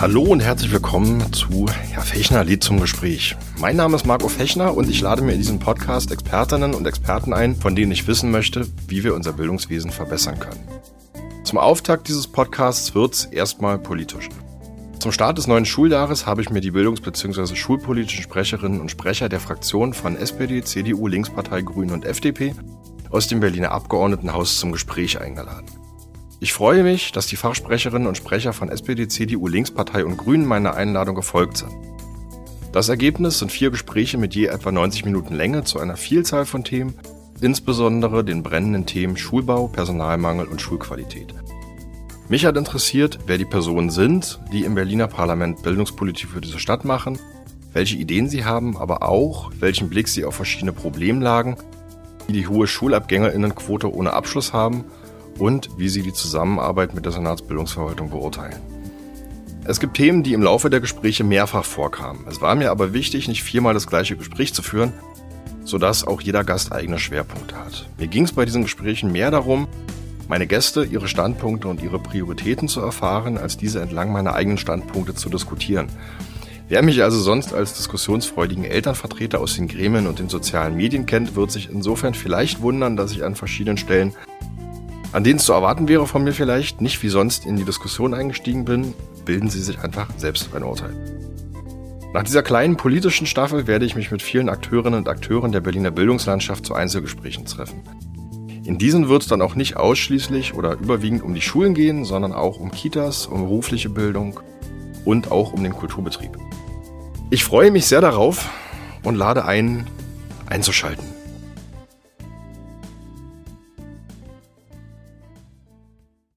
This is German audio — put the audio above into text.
Hallo und herzlich willkommen zu Herr Fechner Lied zum Gespräch. Mein Name ist Marco Fechner und ich lade mir in diesem Podcast Expertinnen und Experten ein, von denen ich wissen möchte, wie wir unser Bildungswesen verbessern können. Zum Auftakt dieses Podcasts wird es erstmal politisch. Zum Start des neuen Schuljahres habe ich mir die bildungs- bzw. schulpolitischen Sprecherinnen und Sprecher der Fraktionen von SPD, CDU, Linkspartei, Grünen und FDP aus dem Berliner Abgeordnetenhaus zum Gespräch eingeladen. Ich freue mich, dass die Fachsprecherinnen und Sprecher von SPD, CDU, Linkspartei und Grünen meiner Einladung gefolgt sind. Das Ergebnis sind vier Gespräche mit je etwa 90 Minuten Länge zu einer Vielzahl von Themen, insbesondere den brennenden Themen Schulbau, Personalmangel und Schulqualität. Mich hat interessiert, wer die Personen sind, die im Berliner Parlament Bildungspolitik für diese Stadt machen, welche Ideen sie haben, aber auch, welchen Blick sie auf verschiedene Problemlagen, wie die hohe Schulabgängerinnenquote ohne Abschluss haben und wie sie die Zusammenarbeit mit der Senatsbildungsverwaltung beurteilen. Es gibt Themen, die im Laufe der Gespräche mehrfach vorkamen. Es war mir aber wichtig, nicht viermal das gleiche Gespräch zu führen, sodass auch jeder Gast eigene Schwerpunkte hat. Mir ging es bei diesen Gesprächen mehr darum, meine Gäste, ihre Standpunkte und ihre Prioritäten zu erfahren, als diese entlang meiner eigenen Standpunkte zu diskutieren. Wer mich also sonst als diskussionsfreudigen Elternvertreter aus den Gremien und den sozialen Medien kennt, wird sich insofern vielleicht wundern, dass ich an verschiedenen Stellen an denen es zu erwarten wäre von mir vielleicht, nicht wie sonst in die Diskussion eingestiegen bin, bilden Sie sich einfach selbst ein Urteil. Nach dieser kleinen politischen Staffel werde ich mich mit vielen Akteurinnen und Akteuren der Berliner Bildungslandschaft zu Einzelgesprächen treffen. In diesen wird es dann auch nicht ausschließlich oder überwiegend um die Schulen gehen, sondern auch um Kitas, um berufliche Bildung und auch um den Kulturbetrieb. Ich freue mich sehr darauf und lade ein, einzuschalten.